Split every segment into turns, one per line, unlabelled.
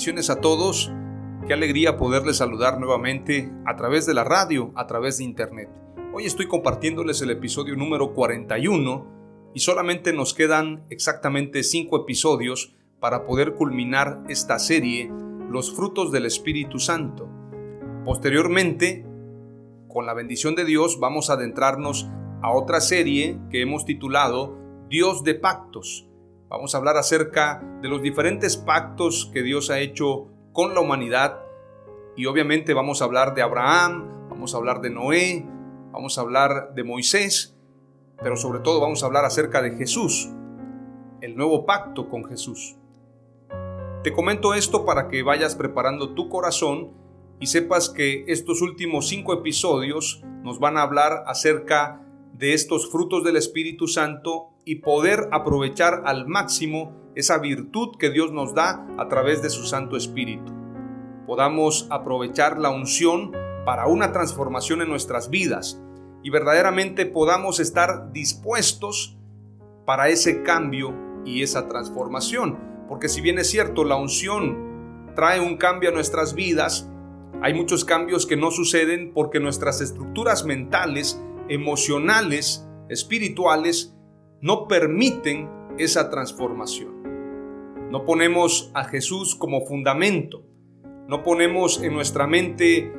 Bendiciones a todos. Qué alegría poderles saludar nuevamente a través de la radio, a través de internet. Hoy estoy compartiéndoles el episodio número 41 y solamente nos quedan exactamente 5 episodios para poder culminar esta serie, Los frutos del Espíritu Santo. Posteriormente, con la bendición de Dios, vamos a adentrarnos a otra serie que hemos titulado Dios de Pactos Vamos a hablar acerca de los diferentes pactos que Dios ha hecho con la humanidad y obviamente vamos a hablar de Abraham, vamos a hablar de Noé, vamos a hablar de Moisés, pero sobre todo vamos a hablar acerca de Jesús, el nuevo pacto con Jesús. Te comento esto para que vayas preparando tu corazón y sepas que estos últimos cinco episodios nos van a hablar acerca de estos frutos del Espíritu Santo y poder aprovechar al máximo esa virtud que Dios nos da a través de su Santo Espíritu. Podamos aprovechar la unción para una transformación en nuestras vidas y verdaderamente podamos estar dispuestos para ese cambio y esa transformación. Porque si bien es cierto, la unción trae un cambio a nuestras vidas, hay muchos cambios que no suceden porque nuestras estructuras mentales emocionales, espirituales, no permiten esa transformación. No ponemos a Jesús como fundamento, no ponemos en nuestra mente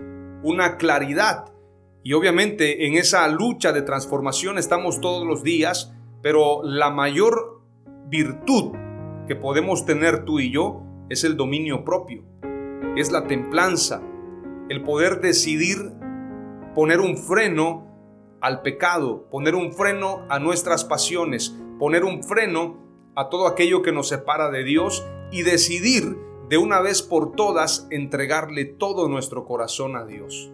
una claridad y obviamente en esa lucha de transformación estamos todos los días, pero la mayor virtud que podemos tener tú y yo es el dominio propio, es la templanza, el poder decidir poner un freno al pecado, poner un freno a nuestras pasiones, poner un freno a todo aquello que nos separa de Dios y decidir de una vez por todas entregarle todo nuestro corazón a Dios.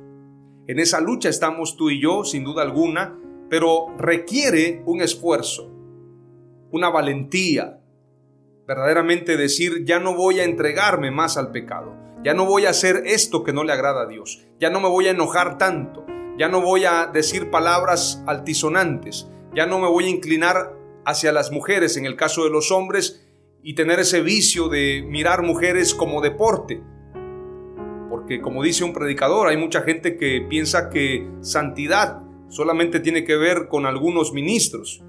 En esa lucha estamos tú y yo, sin duda alguna, pero requiere un esfuerzo, una valentía, verdaderamente decir, ya no voy a entregarme más al pecado, ya no voy a hacer esto que no le agrada a Dios, ya no me voy a enojar tanto, ya no voy a decir palabras altisonantes, ya no me voy a inclinar hacia las mujeres en el caso de los hombres y tener ese vicio de mirar mujeres como deporte. Porque como dice un predicador, hay mucha gente que piensa que santidad solamente tiene que ver con algunos ministros.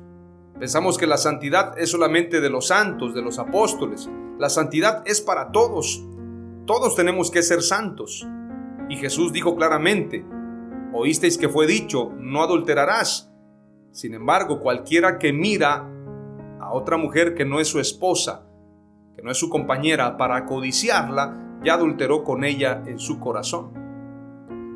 Pensamos que la santidad es solamente de los santos, de los apóstoles. La santidad es para todos. Todos tenemos que ser santos. Y Jesús dijo claramente, Oísteis que fue dicho, no adulterarás. Sin embargo, cualquiera que mira a otra mujer que no es su esposa, que no es su compañera, para codiciarla, ya adulteró con ella en su corazón.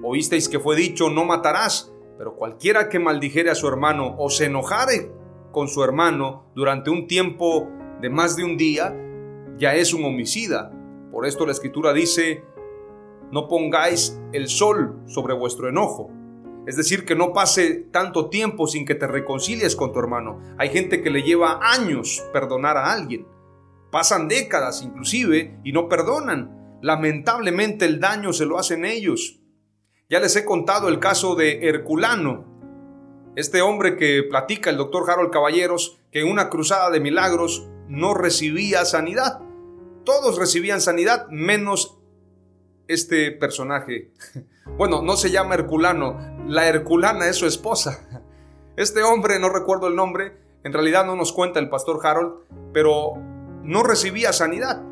Oísteis que fue dicho, no matarás, pero cualquiera que maldijere a su hermano o se enojare con su hermano durante un tiempo de más de un día, ya es un homicida. Por esto la escritura dice, no pongáis el sol sobre vuestro enojo. Es decir, que no pase tanto tiempo sin que te reconcilies con tu hermano. Hay gente que le lleva años perdonar a alguien. Pasan décadas inclusive y no perdonan. Lamentablemente el daño se lo hacen ellos. Ya les he contado el caso de Herculano, este hombre que platica el doctor Harold Caballeros, que en una cruzada de milagros no recibía sanidad. todos recibían sanidad menos este personaje. Bueno, no se llama Herculano, la Herculana es su esposa. Este hombre, no recuerdo el nombre, en realidad no nos cuenta el pastor Harold, pero no recibía sanidad.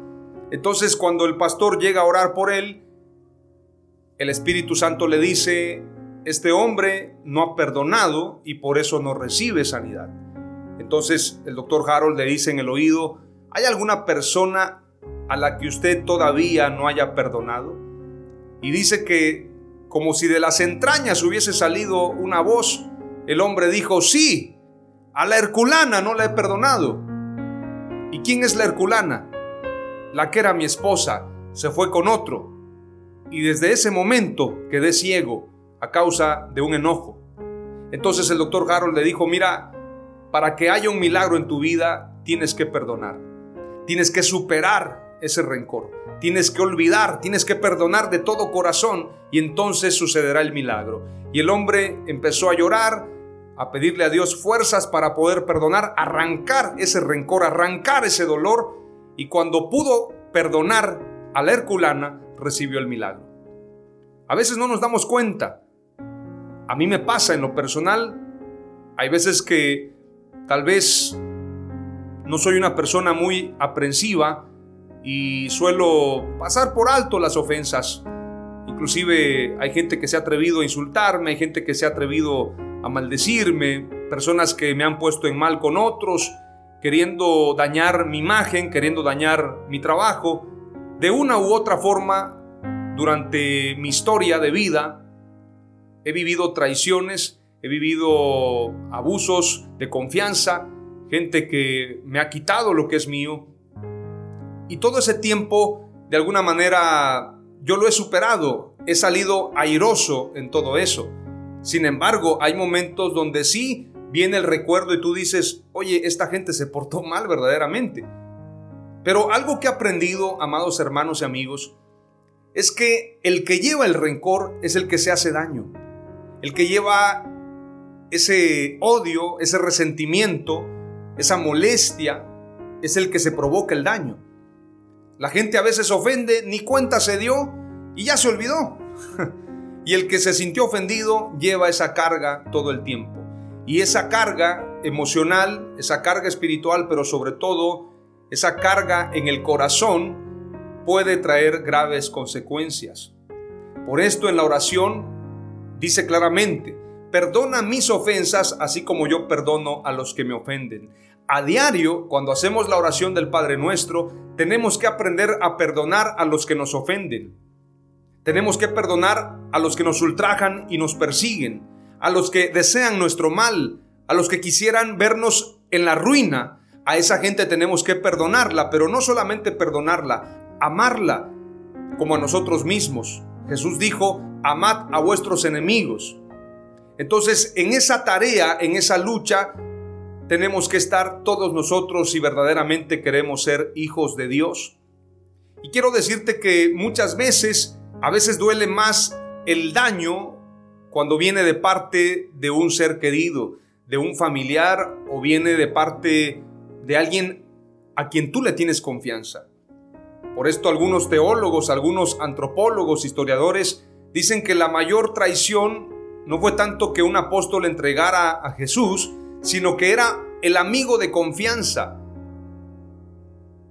Entonces cuando el pastor llega a orar por él, el Espíritu Santo le dice, este hombre no ha perdonado y por eso no recibe sanidad. Entonces el doctor Harold le dice en el oído, ¿hay alguna persona a la que usted todavía no haya perdonado? Y dice que como si de las entrañas hubiese salido una voz, el hombre dijo, sí, a la Herculana no la he perdonado. ¿Y quién es la Herculana? La que era mi esposa, se fue con otro. Y desde ese momento quedé ciego a causa de un enojo. Entonces el doctor Harold le dijo, mira, para que haya un milagro en tu vida, tienes que perdonar. Tienes que superar ese rencor. Tienes que olvidar, tienes que perdonar de todo corazón y entonces sucederá el milagro. Y el hombre empezó a llorar, a pedirle a Dios fuerzas para poder perdonar, arrancar ese rencor, arrancar ese dolor. Y cuando pudo perdonar a la Herculana, recibió el milagro. A veces no nos damos cuenta a mí me pasa en lo personal, hay veces que tal vez no soy una persona muy aprensiva y suelo pasar por alto las ofensas. Inclusive hay gente que se ha atrevido a insultarme, hay gente que se ha atrevido a maldecirme, personas que me han puesto en mal con otros, queriendo dañar mi imagen, queriendo dañar mi trabajo. De una u otra forma, durante mi historia de vida, He vivido traiciones, he vivido abusos de confianza, gente que me ha quitado lo que es mío. Y todo ese tiempo, de alguna manera, yo lo he superado, he salido airoso en todo eso. Sin embargo, hay momentos donde sí viene el recuerdo y tú dices, oye, esta gente se portó mal verdaderamente. Pero algo que he aprendido, amados hermanos y amigos, es que el que lleva el rencor es el que se hace daño. El que lleva ese odio, ese resentimiento, esa molestia, es el que se provoca el daño. La gente a veces ofende, ni cuenta se dio y ya se olvidó. y el que se sintió ofendido lleva esa carga todo el tiempo. Y esa carga emocional, esa carga espiritual, pero sobre todo esa carga en el corazón puede traer graves consecuencias. Por esto en la oración dice claramente, perdona mis ofensas así como yo perdono a los que me ofenden. A diario, cuando hacemos la oración del Padre Nuestro, tenemos que aprender a perdonar a los que nos ofenden. Tenemos que perdonar a los que nos ultrajan y nos persiguen, a los que desean nuestro mal, a los que quisieran vernos en la ruina. A esa gente tenemos que perdonarla, pero no solamente perdonarla, amarla como a nosotros mismos. Jesús dijo, amad a vuestros enemigos. Entonces, en esa tarea, en esa lucha, tenemos que estar todos nosotros si verdaderamente queremos ser hijos de Dios. Y quiero decirte que muchas veces, a veces duele más el daño cuando viene de parte de un ser querido, de un familiar o viene de parte de alguien a quien tú le tienes confianza. Por esto algunos teólogos, algunos antropólogos, historiadores Dicen que la mayor traición no fue tanto que un apóstol entregara a Jesús, sino que era el amigo de confianza.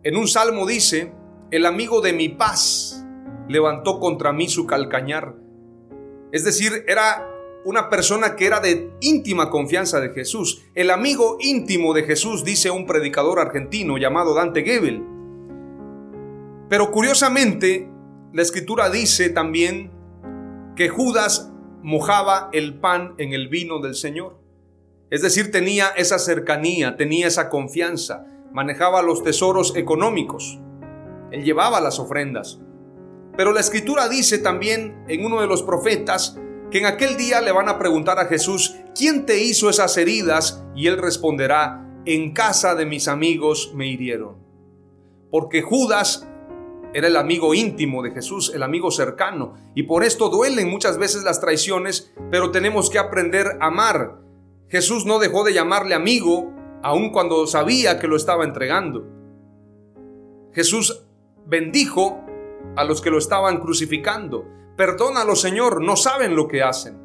En un salmo dice, el amigo de mi paz levantó contra mí su calcañar. Es decir, era una persona que era de íntima confianza de Jesús. El amigo íntimo de Jesús, dice un predicador argentino llamado Dante Gebel. Pero curiosamente, la escritura dice también que Judas mojaba el pan en el vino del Señor. Es decir, tenía esa cercanía, tenía esa confianza, manejaba los tesoros económicos. Él llevaba las ofrendas. Pero la escritura dice también en uno de los profetas que en aquel día le van a preguntar a Jesús, ¿quién te hizo esas heridas? Y él responderá, en casa de mis amigos me hirieron. Porque Judas era el amigo íntimo de Jesús, el amigo cercano. Y por esto duelen muchas veces las traiciones, pero tenemos que aprender a amar. Jesús no dejó de llamarle amigo, aun cuando sabía que lo estaba entregando. Jesús bendijo a los que lo estaban crucificando. Perdónalo, Señor, no saben lo que hacen.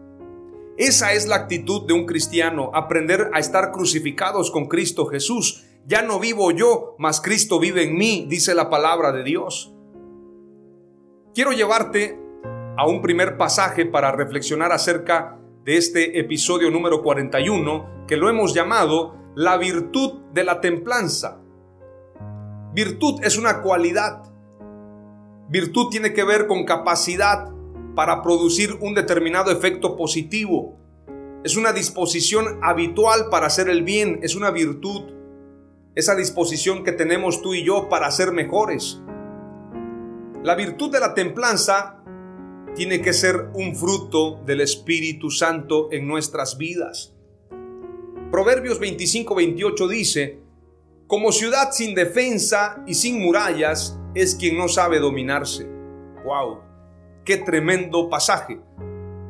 Esa es la actitud de un cristiano, aprender a estar crucificados con Cristo Jesús. Ya no vivo yo, mas Cristo vive en mí, dice la palabra de Dios. Quiero llevarte a un primer pasaje para reflexionar acerca de este episodio número 41 que lo hemos llamado la virtud de la templanza. Virtud es una cualidad. Virtud tiene que ver con capacidad para producir un determinado efecto positivo. Es una disposición habitual para hacer el bien, es una virtud. Esa disposición que tenemos tú y yo para ser mejores. La virtud de la templanza tiene que ser un fruto del Espíritu Santo en nuestras vidas. Proverbios 25-28 dice, como ciudad sin defensa y sin murallas es quien no sabe dominarse. ¡Wow! Qué tremendo pasaje.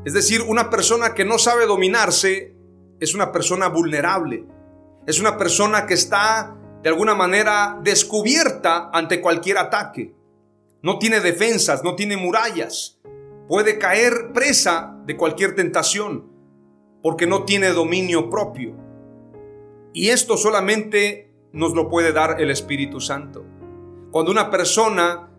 Es decir, una persona que no sabe dominarse es una persona vulnerable. Es una persona que está de alguna manera descubierta ante cualquier ataque. No tiene defensas, no tiene murallas. Puede caer presa de cualquier tentación porque no tiene dominio propio. Y esto solamente nos lo puede dar el Espíritu Santo. Cuando una persona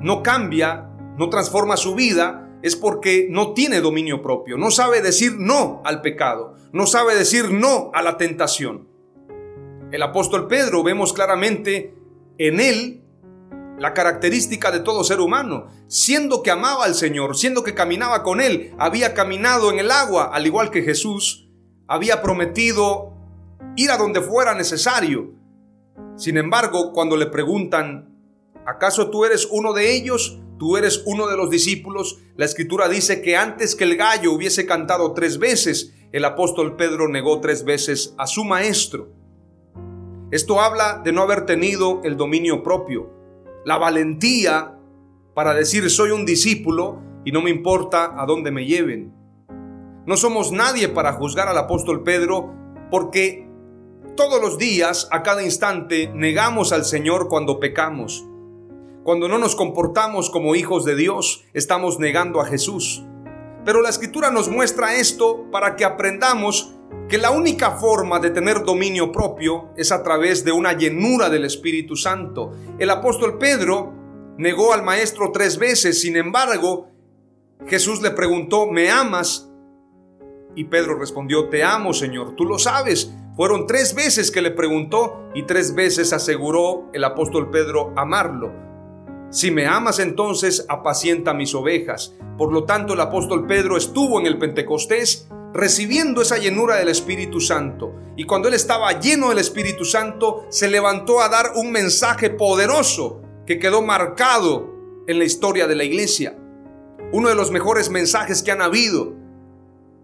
no cambia, no transforma su vida, es porque no tiene dominio propio, no sabe decir no al pecado, no sabe decir no a la tentación. El apóstol Pedro vemos claramente en él la característica de todo ser humano, siendo que amaba al Señor, siendo que caminaba con Él, había caminado en el agua, al igual que Jesús, había prometido ir a donde fuera necesario. Sin embargo, cuando le preguntan, ¿acaso tú eres uno de ellos? tú eres uno de los discípulos, la escritura dice que antes que el gallo hubiese cantado tres veces, el apóstol Pedro negó tres veces a su maestro. Esto habla de no haber tenido el dominio propio, la valentía para decir soy un discípulo y no me importa a dónde me lleven. No somos nadie para juzgar al apóstol Pedro porque todos los días, a cada instante, negamos al Señor cuando pecamos. Cuando no nos comportamos como hijos de Dios, estamos negando a Jesús. Pero la escritura nos muestra esto para que aprendamos que la única forma de tener dominio propio es a través de una llenura del Espíritu Santo. El apóstol Pedro negó al maestro tres veces, sin embargo, Jesús le preguntó, ¿me amas? Y Pedro respondió, te amo, Señor, tú lo sabes. Fueron tres veces que le preguntó y tres veces aseguró el apóstol Pedro amarlo. Si me amas entonces, apacienta mis ovejas. Por lo tanto, el apóstol Pedro estuvo en el Pentecostés recibiendo esa llenura del Espíritu Santo. Y cuando él estaba lleno del Espíritu Santo, se levantó a dar un mensaje poderoso que quedó marcado en la historia de la iglesia. Uno de los mejores mensajes que han habido.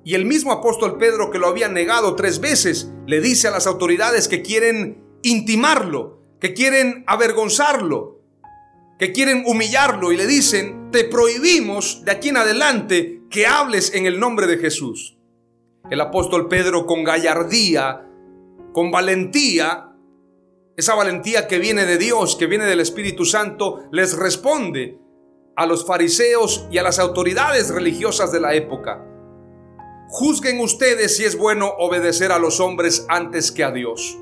Y el mismo apóstol Pedro que lo había negado tres veces, le dice a las autoridades que quieren intimarlo, que quieren avergonzarlo, que quieren humillarlo y le dicen, te prohibimos de aquí en adelante que hables en el nombre de Jesús. El apóstol Pedro con gallardía, con valentía, esa valentía que viene de Dios, que viene del Espíritu Santo, les responde a los fariseos y a las autoridades religiosas de la época. Juzguen ustedes si es bueno obedecer a los hombres antes que a Dios.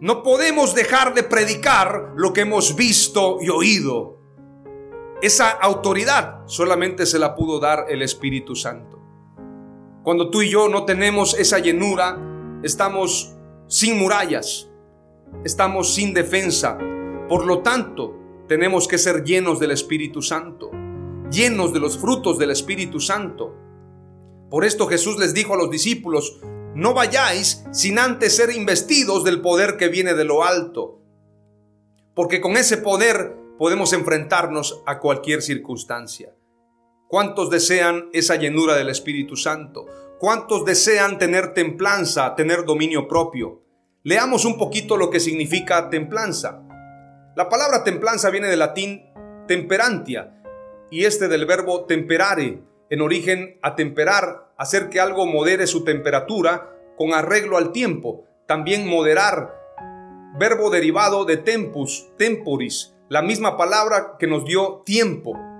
No podemos dejar de predicar lo que hemos visto y oído. Esa autoridad solamente se la pudo dar el Espíritu Santo. Cuando tú y yo no tenemos esa llenura, estamos sin murallas, estamos sin defensa. Por lo tanto, tenemos que ser llenos del Espíritu Santo, llenos de los frutos del Espíritu Santo. Por esto Jesús les dijo a los discípulos, no vayáis sin antes ser investidos del poder que viene de lo alto, porque con ese poder podemos enfrentarnos a cualquier circunstancia. ¿Cuántos desean esa llenura del Espíritu Santo? ¿Cuántos desean tener templanza, tener dominio propio? Leamos un poquito lo que significa templanza. La palabra templanza viene del latín temperantia y este del verbo temperare, en origen atemperar, hacer que algo modere su temperatura con arreglo al tiempo. También moderar, verbo derivado de tempus, temporis. la misma palabra que nos dio tiempo.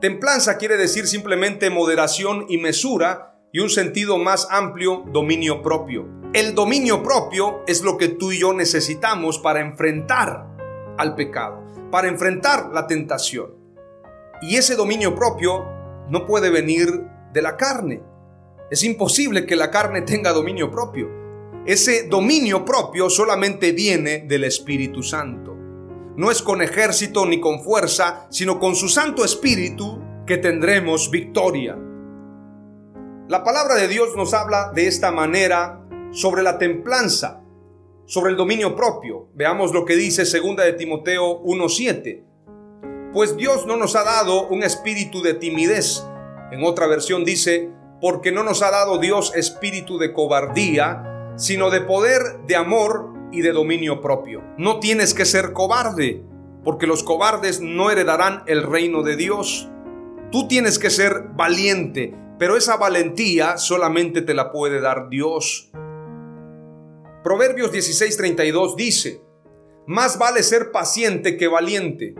Templanza quiere decir simplemente moderación y mesura y un sentido más amplio, dominio propio. El dominio propio es lo que tú y yo necesitamos para enfrentar al pecado, para enfrentar la tentación. Y ese dominio propio no puede venir de la carne. Es imposible que la carne tenga dominio propio. Ese dominio propio solamente viene del Espíritu Santo. No es con ejército ni con fuerza, sino con su Santo Espíritu que tendremos victoria. La palabra de Dios nos habla de esta manera sobre la templanza, sobre el dominio propio. Veamos lo que dice 2 de Timoteo 1:7. Pues Dios no nos ha dado un espíritu de timidez. En otra versión dice, porque no nos ha dado Dios espíritu de cobardía, sino de poder, de amor y de dominio propio. No tienes que ser cobarde, porque los cobardes no heredarán el reino de Dios. Tú tienes que ser valiente, pero esa valentía solamente te la puede dar Dios. Proverbios 16:32 dice, más vale ser paciente que valiente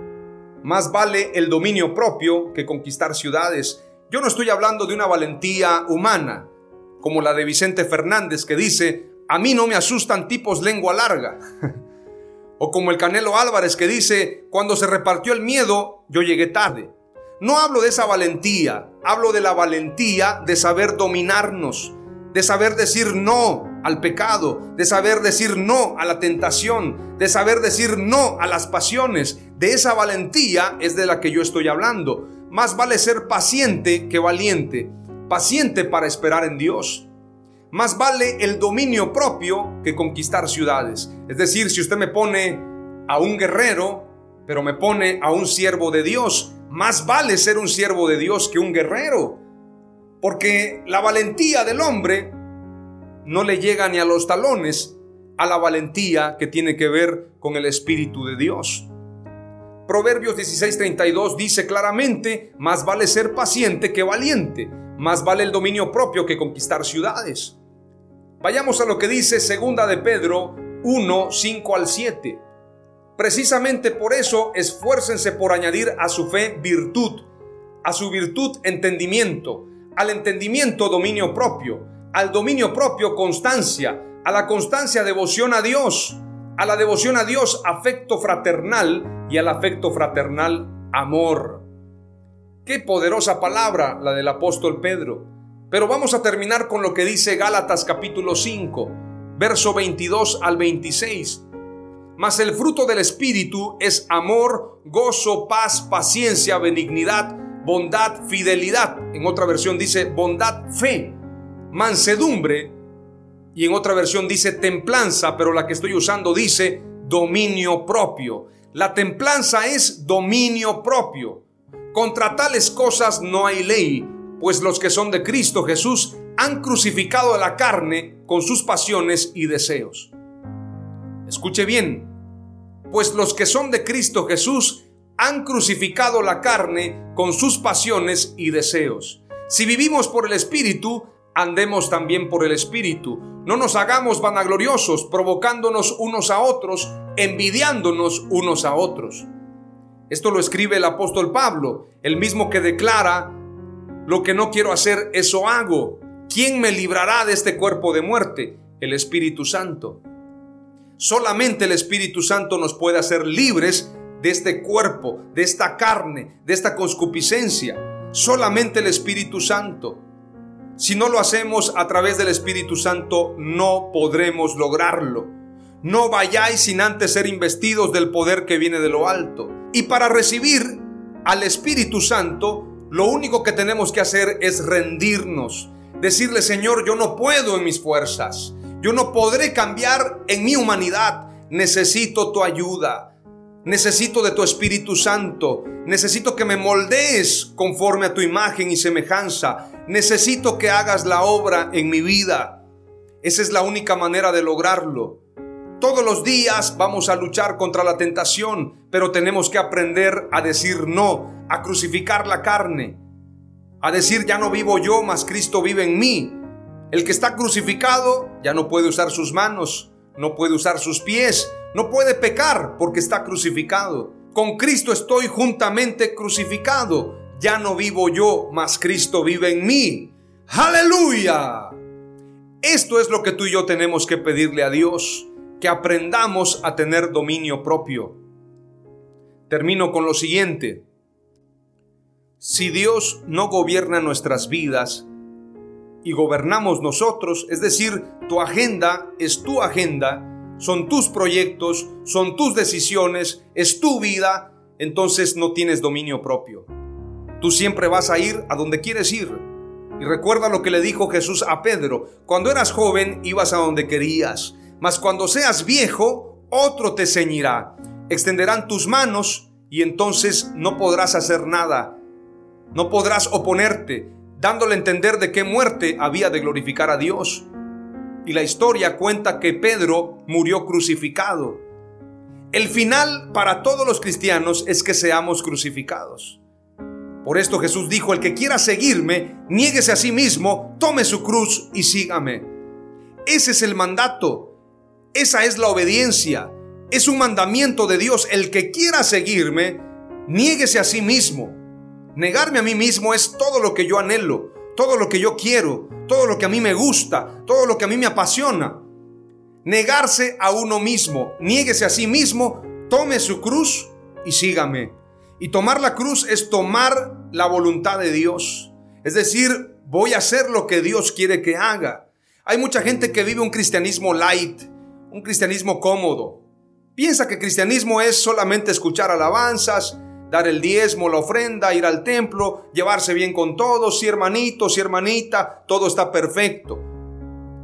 más vale el dominio propio que conquistar ciudades. Yo no estoy hablando de una valentía humana, como la de Vicente Fernández que dice, a mí no me asustan tipos lengua larga. o como el Canelo Álvarez que dice, cuando se repartió el miedo, yo llegué tarde. No hablo de esa valentía, hablo de la valentía de saber dominarnos, de saber decir no al pecado, de saber decir no a la tentación, de saber decir no a las pasiones. De esa valentía es de la que yo estoy hablando. Más vale ser paciente que valiente, paciente para esperar en Dios. Más vale el dominio propio que conquistar ciudades. Es decir, si usted me pone a un guerrero, pero me pone a un siervo de Dios, más vale ser un siervo de Dios que un guerrero. Porque la valentía del hombre no le llega ni a los talones a la valentía que tiene que ver con el Espíritu de Dios. Proverbios 16:32 dice claramente, más vale ser paciente que valiente, más vale el dominio propio que conquistar ciudades. Vayamos a lo que dice segunda de Pedro 1, 5 al 7. Precisamente por eso esfuércense por añadir a su fe virtud, a su virtud entendimiento, al entendimiento dominio propio, al dominio propio constancia, a la constancia devoción a Dios, a la devoción a Dios afecto fraternal y al afecto fraternal amor. Qué poderosa palabra la del apóstol Pedro. Pero vamos a terminar con lo que dice Gálatas capítulo 5, verso 22 al 26. Mas el fruto del Espíritu es amor, gozo, paz, paciencia, benignidad, bondad, fidelidad. En otra versión dice bondad, fe mansedumbre y en otra versión dice templanza, pero la que estoy usando dice dominio propio. La templanza es dominio propio. Contra tales cosas no hay ley, pues los que son de Cristo Jesús han crucificado la carne con sus pasiones y deseos. Escuche bien, pues los que son de Cristo Jesús han crucificado la carne con sus pasiones y deseos. Si vivimos por el Espíritu, andemos también por el Espíritu. No nos hagamos vanagloriosos, provocándonos unos a otros, envidiándonos unos a otros. Esto lo escribe el apóstol Pablo, el mismo que declara, lo que no quiero hacer, eso hago. ¿Quién me librará de este cuerpo de muerte? El Espíritu Santo. Solamente el Espíritu Santo nos puede hacer libres de este cuerpo, de esta carne, de esta conscupiscencia. Solamente el Espíritu Santo. Si no lo hacemos a través del Espíritu Santo, no podremos lograrlo. No vayáis sin antes ser investidos del poder que viene de lo alto. Y para recibir al Espíritu Santo, lo único que tenemos que hacer es rendirnos. Decirle, Señor, yo no puedo en mis fuerzas. Yo no podré cambiar en mi humanidad. Necesito tu ayuda. Necesito de tu Espíritu Santo. Necesito que me moldees conforme a tu imagen y semejanza. Necesito que hagas la obra en mi vida. Esa es la única manera de lograrlo. Todos los días vamos a luchar contra la tentación, pero tenemos que aprender a decir no, a crucificar la carne, a decir ya no vivo yo, mas Cristo vive en mí. El que está crucificado ya no puede usar sus manos, no puede usar sus pies, no puede pecar porque está crucificado. Con Cristo estoy juntamente crucificado. Ya no vivo yo, mas Cristo vive en mí. Aleluya. Esto es lo que tú y yo tenemos que pedirle a Dios, que aprendamos a tener dominio propio. Termino con lo siguiente. Si Dios no gobierna nuestras vidas y gobernamos nosotros, es decir, tu agenda es tu agenda, son tus proyectos, son tus decisiones, es tu vida, entonces no tienes dominio propio. Tú siempre vas a ir a donde quieres ir. Y recuerda lo que le dijo Jesús a Pedro, cuando eras joven ibas a donde querías, mas cuando seas viejo, otro te ceñirá. Extenderán tus manos y entonces no podrás hacer nada. No podrás oponerte, dándole a entender de qué muerte había de glorificar a Dios. Y la historia cuenta que Pedro murió crucificado. El final para todos los cristianos es que seamos crucificados. Por esto Jesús dijo, el que quiera seguirme, niéguese a sí mismo, tome su cruz y sígame. Ese es el mandato. Esa es la obediencia. Es un mandamiento de Dios. El que quiera seguirme, niéguese a sí mismo. Negarme a mí mismo es todo lo que yo anhelo, todo lo que yo quiero, todo lo que a mí me gusta, todo lo que a mí me apasiona. Negarse a uno mismo, niéguese a sí mismo, tome su cruz y sígame. Y tomar la cruz es tomar la voluntad de Dios. Es decir, voy a hacer lo que Dios quiere que haga. Hay mucha gente que vive un cristianismo light, un cristianismo cómodo. Piensa que cristianismo es solamente escuchar alabanzas, dar el diezmo, la ofrenda, ir al templo, llevarse bien con todos, si hermanito, si hermanita, todo está perfecto.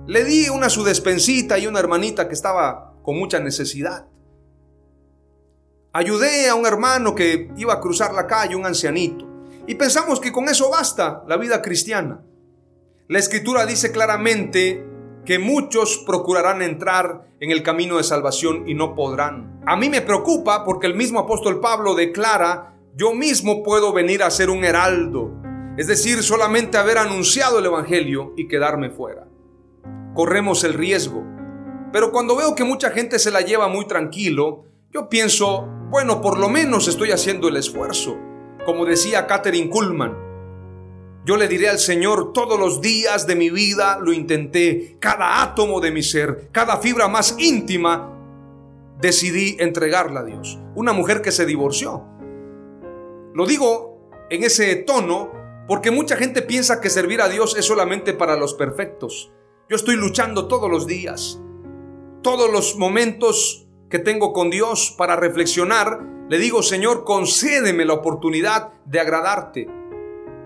Le di una su despensita y una hermanita que estaba con mucha necesidad. Ayudé a un hermano que iba a cruzar la calle, un ancianito. Y pensamos que con eso basta la vida cristiana. La escritura dice claramente que muchos procurarán entrar en el camino de salvación y no podrán. A mí me preocupa porque el mismo apóstol Pablo declara, yo mismo puedo venir a ser un heraldo, es decir, solamente haber anunciado el Evangelio y quedarme fuera. Corremos el riesgo. Pero cuando veo que mucha gente se la lleva muy tranquilo, yo pienso, bueno, por lo menos estoy haciendo el esfuerzo. Como decía Catherine Kuhlman, yo le diré al Señor, todos los días de mi vida lo intenté, cada átomo de mi ser, cada fibra más íntima, decidí entregarla a Dios. Una mujer que se divorció. Lo digo en ese tono porque mucha gente piensa que servir a Dios es solamente para los perfectos. Yo estoy luchando todos los días. Todos los momentos que tengo con Dios para reflexionar, le digo, Señor, concédeme la oportunidad de agradarte.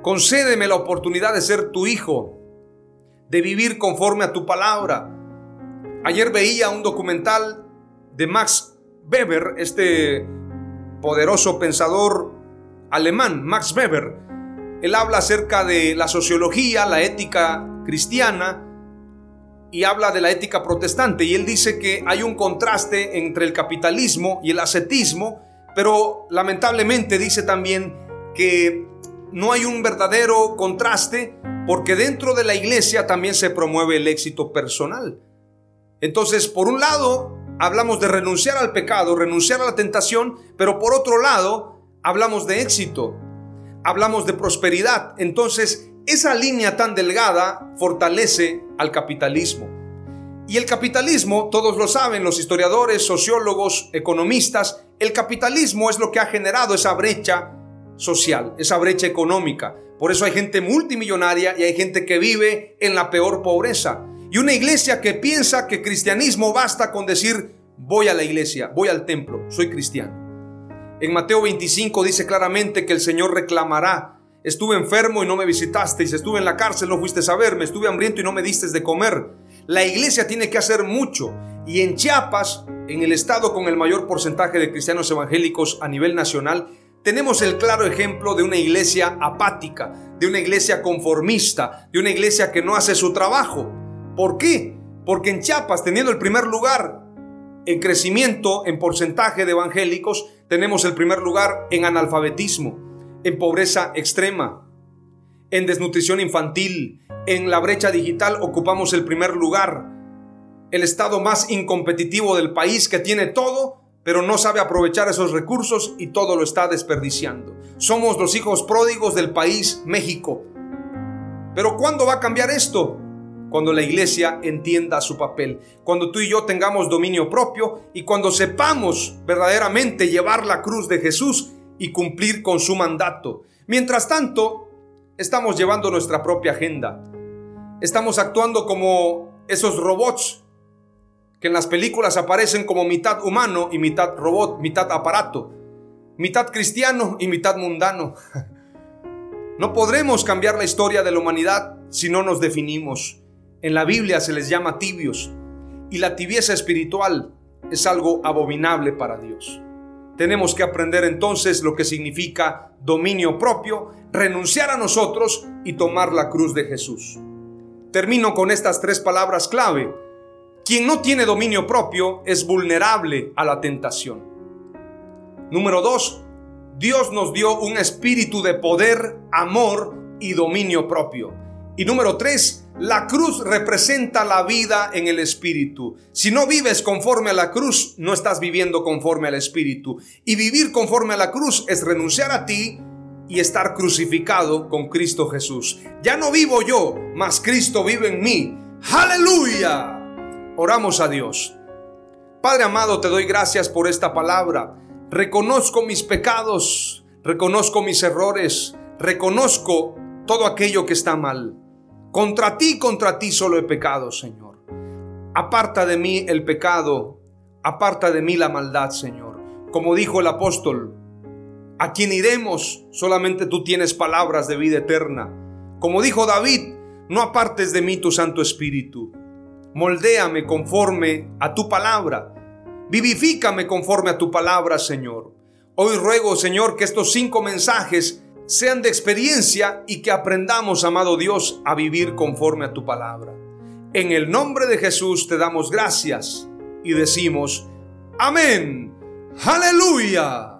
Concédeme la oportunidad de ser tu hijo, de vivir conforme a tu palabra. Ayer veía un documental de Max Weber, este poderoso pensador alemán, Max Weber. Él habla acerca de la sociología, la ética cristiana, y habla de la ética protestante y él dice que hay un contraste entre el capitalismo y el ascetismo, pero lamentablemente dice también que no hay un verdadero contraste porque dentro de la iglesia también se promueve el éxito personal. Entonces, por un lado, hablamos de renunciar al pecado, renunciar a la tentación, pero por otro lado, hablamos de éxito, hablamos de prosperidad. Entonces, esa línea tan delgada fortalece al capitalismo. Y el capitalismo, todos lo saben, los historiadores, sociólogos, economistas, el capitalismo es lo que ha generado esa brecha social, esa brecha económica. Por eso hay gente multimillonaria y hay gente que vive en la peor pobreza. Y una iglesia que piensa que cristianismo basta con decir, voy a la iglesia, voy al templo, soy cristiano. En Mateo 25 dice claramente que el Señor reclamará Estuve enfermo y no me visitasteis, estuve en la cárcel, no fuiste a verme, estuve hambriento y no me diste de comer. La iglesia tiene que hacer mucho y en Chiapas, en el estado con el mayor porcentaje de cristianos evangélicos a nivel nacional, tenemos el claro ejemplo de una iglesia apática, de una iglesia conformista, de una iglesia que no hace su trabajo. ¿Por qué? Porque en Chiapas, teniendo el primer lugar en crecimiento en porcentaje de evangélicos, tenemos el primer lugar en analfabetismo en pobreza extrema, en desnutrición infantil, en la brecha digital ocupamos el primer lugar. El estado más incompetitivo del país que tiene todo, pero no sabe aprovechar esos recursos y todo lo está desperdiciando. Somos los hijos pródigos del país México. Pero ¿cuándo va a cambiar esto? Cuando la iglesia entienda su papel, cuando tú y yo tengamos dominio propio y cuando sepamos verdaderamente llevar la cruz de Jesús y cumplir con su mandato. Mientras tanto, estamos llevando nuestra propia agenda. Estamos actuando como esos robots que en las películas aparecen como mitad humano y mitad robot, mitad aparato, mitad cristiano y mitad mundano. No podremos cambiar la historia de la humanidad si no nos definimos. En la Biblia se les llama tibios y la tibieza espiritual es algo abominable para Dios. Tenemos que aprender entonces lo que significa dominio propio, renunciar a nosotros y tomar la cruz de Jesús. Termino con estas tres palabras clave quien no tiene dominio propio es vulnerable a la tentación. Número dos, Dios nos dio un espíritu de poder, amor y dominio propio. Y número tres, la cruz representa la vida en el espíritu. Si no vives conforme a la cruz, no estás viviendo conforme al espíritu. Y vivir conforme a la cruz es renunciar a ti y estar crucificado con Cristo Jesús. Ya no vivo yo, mas Cristo vive en mí. Aleluya. Oramos a Dios. Padre amado, te doy gracias por esta palabra. Reconozco mis pecados, reconozco mis errores, reconozco todo aquello que está mal. Contra ti, contra ti solo he pecado, Señor. Aparta de mí el pecado, aparta de mí la maldad, Señor. Como dijo el apóstol, a quien iremos, solamente tú tienes palabras de vida eterna. Como dijo David, no apartes de mí tu Santo Espíritu. Moldéame conforme a tu palabra. Vivifícame conforme a tu palabra, Señor. Hoy ruego, Señor, que estos cinco mensajes sean de experiencia y que aprendamos, amado Dios, a vivir conforme a tu palabra. En el nombre de Jesús te damos gracias y decimos, amén. Aleluya.